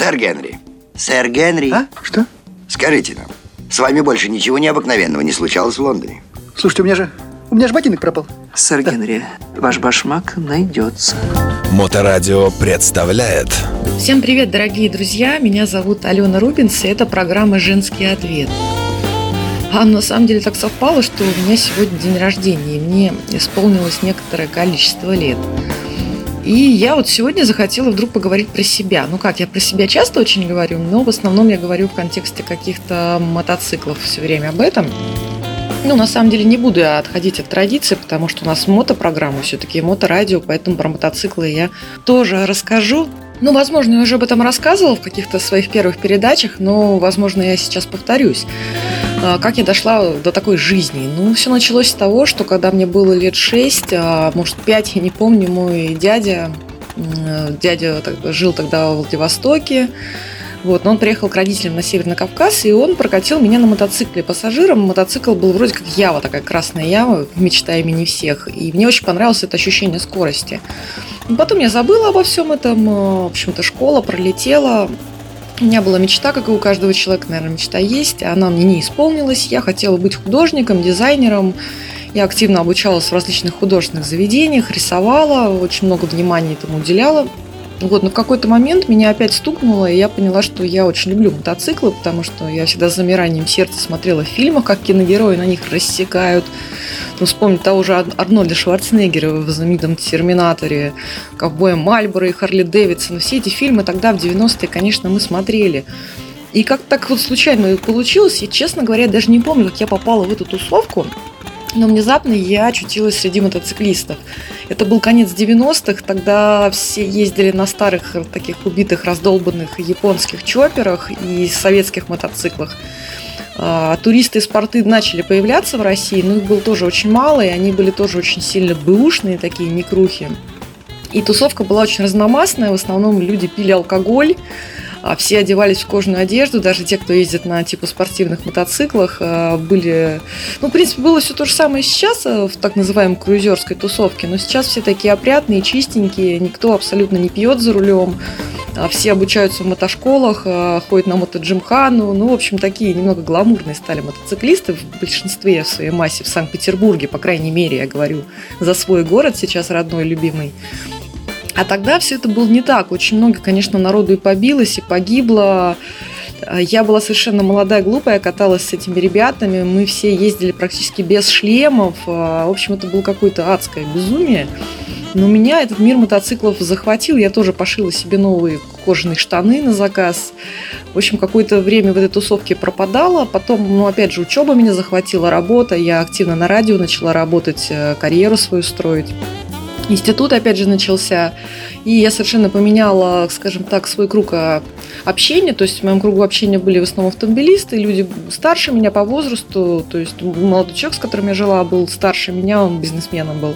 Сэр Генри. Сэр Генри. А? Что? Скажите нам, с вами больше ничего необыкновенного не случалось в Лондоне? Слушайте, у меня же... У меня же ботинок пропал. Сэр Генри, ваш башмак найдется. Моторадио представляет Всем привет, дорогие друзья! Меня зовут Алена Рубинс, и это программа «Женский ответ». А на самом деле так совпало, что у меня сегодня день рождения, и мне исполнилось некоторое количество лет. И я вот сегодня захотела вдруг поговорить про себя. Ну как, я про себя часто очень говорю, но в основном я говорю в контексте каких-то мотоциклов все время об этом. Ну, на самом деле, не буду я отходить от традиции, потому что у нас мотопрограмма все-таки, моторадио, поэтому про мотоциклы я тоже расскажу. Ну, возможно, я уже об этом рассказывала в каких-то своих первых передачах, но, возможно, я сейчас повторюсь. А, как я дошла до такой жизни? Ну, все началось с того, что когда мне было лет 6, а может 5, я не помню, мой дядя, дядя жил тогда в Владивостоке, вот, но он приехал к родителям на Северный Кавказ, и он прокатил меня на мотоцикле пассажиром. Мотоцикл был вроде как Ява, такая красная Ява, мечта имени всех. И мне очень понравилось это ощущение скорости. Потом я забыла обо всем этом. В общем-то, школа пролетела. У меня была мечта, как и у каждого человека, наверное, мечта есть. Она мне не исполнилась. Я хотела быть художником, дизайнером. Я активно обучалась в различных художественных заведениях, рисовала, очень много внимания этому уделяла. Вот, но в какой-то момент меня опять стукнуло, и я поняла, что я очень люблю мотоциклы, потому что я всегда с замиранием сердца смотрела в фильмах, как киногерои на них рассекают. Ну, вспомнить того же Арнольда Шварценеггера в знаменитом «Терминаторе», «Ковбоя Мальборо» и «Харли Дэвидсон». Все эти фильмы тогда, в 90-е, конечно, мы смотрели. И как так вот случайно получилось, и, честно говоря, даже не помню, как я попала в эту тусовку. Но внезапно я очутилась среди мотоциклистов. Это был конец 90-х, тогда все ездили на старых таких убитых, раздолбанных японских чоперах и советских мотоциклах. А, туристы из порты начали появляться в России, но их было тоже очень мало, и они были тоже очень сильно бэушные, такие некрухи. И тусовка была очень разномастная, в основном люди пили алкоголь, все одевались в кожаную одежду, даже те, кто ездит на типа спортивных мотоциклах, а, были... Ну, в принципе, было все то же самое сейчас а, в так называемой круизерской тусовке, но сейчас все такие опрятные, чистенькие, никто абсолютно не пьет за рулем, все обучаются в мотошколах, ходят на мотоджимхану, ну, в общем, такие немного гламурные стали мотоциклисты в большинстве в своей массе в Санкт-Петербурге, по крайней мере, я говорю, за свой город сейчас родной, любимый. А тогда все это было не так. Очень много, конечно, народу и побилось, и погибло. Я была совершенно молодая, глупая, каталась с этими ребятами. Мы все ездили практически без шлемов. В общем, это было какое-то адское безумие. Но меня этот мир мотоциклов захватил. Я тоже пошила себе новые кожаные штаны на заказ. В общем, какое-то время в этой тусовке пропадала. Потом, ну, опять же, учеба меня захватила, работа. Я активно на радио начала работать, э, карьеру свою строить институт опять же начался, и я совершенно поменяла, скажем так, свой круг а, общения, то есть в моем кругу общения были в основном автомобилисты, люди старше меня по возрасту, то есть молодой человек, с которым я жила, был старше меня, он бизнесменом был.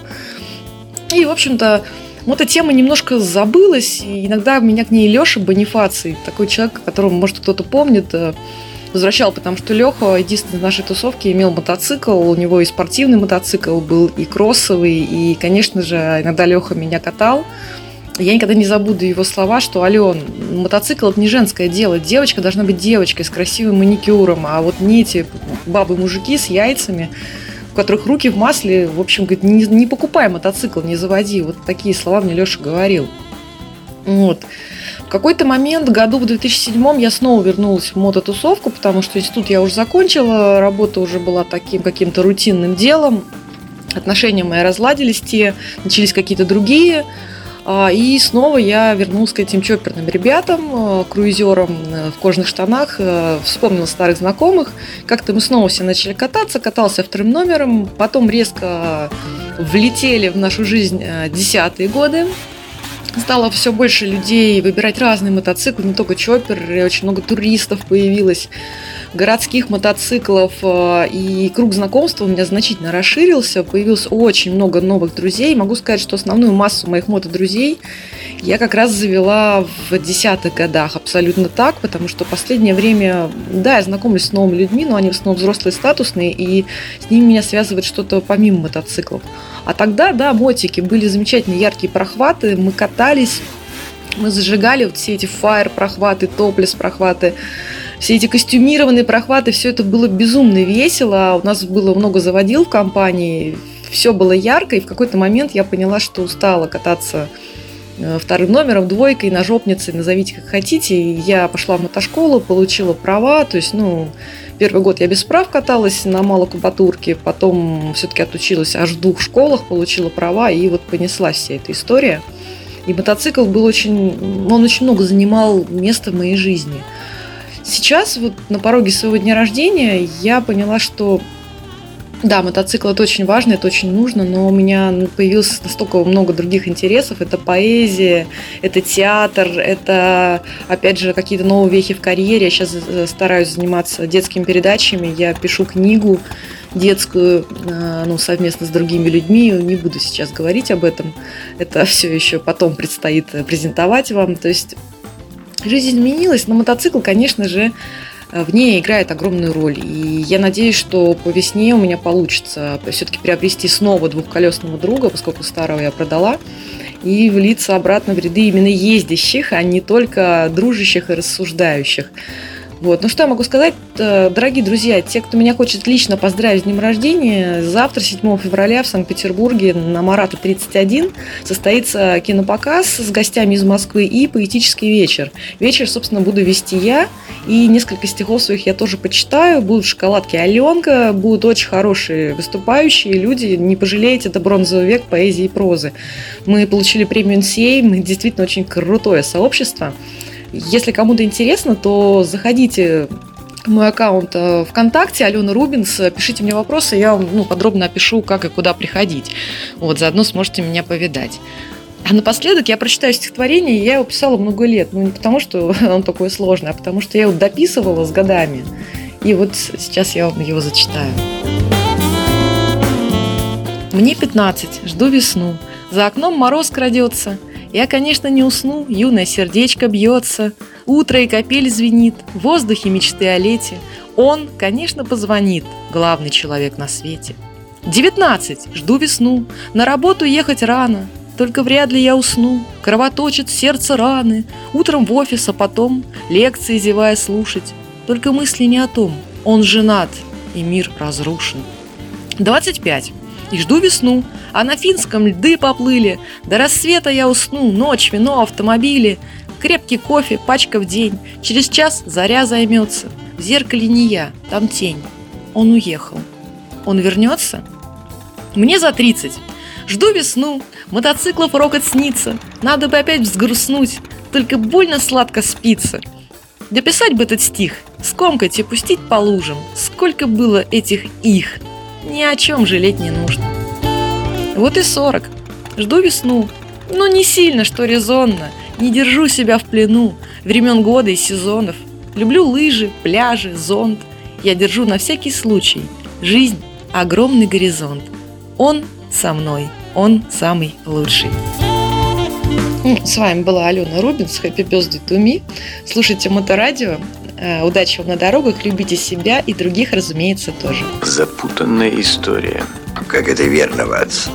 И, в общем-то, вот эта тема немножко забылась, и иногда меня к ней Леша Бонифаций, такой человек, которого, может, кто-то помнит, э, возвращал, потому что Леха, единственный в нашей тусовке, имел мотоцикл, у него и спортивный мотоцикл был, и кроссовый, и, конечно же, иногда Леха меня катал. Я никогда не забуду его слова, что Ален, мотоцикл это не женское дело, девочка должна быть девочкой с красивым маникюром, а вот не эти бабы-мужики с яйцами, у которых руки в масле, в общем, говорит, не, не покупай мотоцикл, не заводи. Вот такие слова мне Леша говорил. Вот. В какой-то момент, году в 2007 я снова вернулась в мототусовку, потому что институт я уже закончила, работа уже была таким каким-то рутинным делом, отношения мои разладились, те начались какие-то другие, а, и снова я вернулась к этим чоперным ребятам, а, круизерам э, в кожаных штанах, э, вспомнила старых знакомых. Как-то мы снова все начали кататься, катался вторым номером, потом резко влетели в нашу жизнь э, десятые годы, стало все больше людей выбирать разные мотоциклы, не только чоппер, очень много туристов появилось, городских мотоциклов, э, и круг знакомства у меня значительно расширился, появилось очень много новых друзей. Могу сказать, что основную массу моих мотодрузей я как раз завела в десятых годах, абсолютно так, потому что последнее время, да, я знакомлюсь с новыми людьми, но они в основном взрослые, статусные, и с ними меня связывает что-то помимо мотоциклов. А тогда, да, мотики были замечательные яркие прохваты, мы катались, Мы зажигали вот все эти фаер прохваты, топлес прохваты, все эти костюмированные прохваты, все это было безумно весело. У нас было много заводил в компании, все было ярко, и в какой-то момент я поняла, что устала кататься э, вторым номером, двойкой, ножопницей, назовите как хотите. И я пошла в мотошколу, получила права, то есть, ну, первый год я без прав каталась на малокубатурке, потом все-таки отучилась аж в двух школах, получила права, и вот понеслась вся эта история. И мотоцикл был очень, он очень много занимал места в моей жизни. Сейчас вот на пороге своего дня рождения я поняла, что да, мотоцикл это очень важно, это очень нужно, но у меня появилось настолько много других интересов. Это поэзия, это театр, это, опять же, какие-то новые вехи в карьере. Я сейчас э, стараюсь заниматься детскими передачами. Я пишу книгу детскую, э, ну, совместно с другими людьми. Не буду сейчас говорить об этом. Это все еще потом предстоит презентовать вам. То есть жизнь изменилась, но мотоцикл, конечно же, в ней играет огромную роль. И я надеюсь, что по весне у меня получится все-таки приобрести снова двухколесного друга, поскольку старого я продала, и влиться обратно в ряды именно ездящих, а не только дружащих и рассуждающих. Вот. Ну что я могу сказать, э, дорогие друзья, те, кто меня хочет лично поздравить с днем рождения, завтра, 7 февраля, в Санкт-Петербурге на Марата 31 состоится кинопоказ с гостями из Москвы и поэтический вечер. Вечер, собственно, буду вести я, и несколько стихов своих я тоже почитаю. Будут шоколадки Аленка, будут очень хорошие выступающие люди, не пожалеете, это бронзовый век поэзии и прозы. Мы получили премию NCA, мы действительно очень крутое сообщество. Если кому-то интересно, то заходите мой аккаунт э, ВКонтакте, Алена Рубинс, пишите мне вопросы, я вам ну, подробно опишу, как и куда приходить. Вот, заодно сможете меня повидать. А напоследок я прочитаю стихотворение, я его писала много лет. Ну, не потому, что он такой сложный, а потому что я его дописывала с годами. И вот сейчас я вам его зачитаю. Мне 15, жду весну. За окном мороз крадется – я, конечно, не усну, юное сердечко бьется, Утро и капель звенит, в воздухе мечты о лете. Он, конечно, позвонит, главный человек на свете. Девятнадцать, жду весну, на работу ехать рано, только вряд ли я усну, кровоточит сердце раны, Утром в офис, а потом лекции зевая слушать. Только мысли не о том, он женат, и мир разрушен. Двадцать пять. И жду весну, а на финском льды поплыли. До рассвета я усну, ночь, вино, автомобили. Крепкий кофе, пачка в день. Через час заря займется. В зеркале не я, там тень. Он уехал. Он вернется? Мне за тридцать. Жду весну, мотоциклов рокот снится. Надо бы опять взгрустнуть, только больно сладко спится. Дописать бы этот стих, скомкать и пустить по лужам. Сколько было этих их – ни о чем жалеть не нужно. Вот и сорок. Жду весну. Но не сильно, что резонно. Не держу себя в плену времен года и сезонов. Люблю лыжи, пляжи, зонт. Я держу на всякий случай. Жизнь – огромный горизонт. Он со мной, он самый лучший. С вами была Алена Рубинс, Happy Birthday to me. Слушайте Моторадио. Э, удачи вам на дорогах, любите себя и других, разумеется, тоже. Запутанная история. Как это верно, Ватс.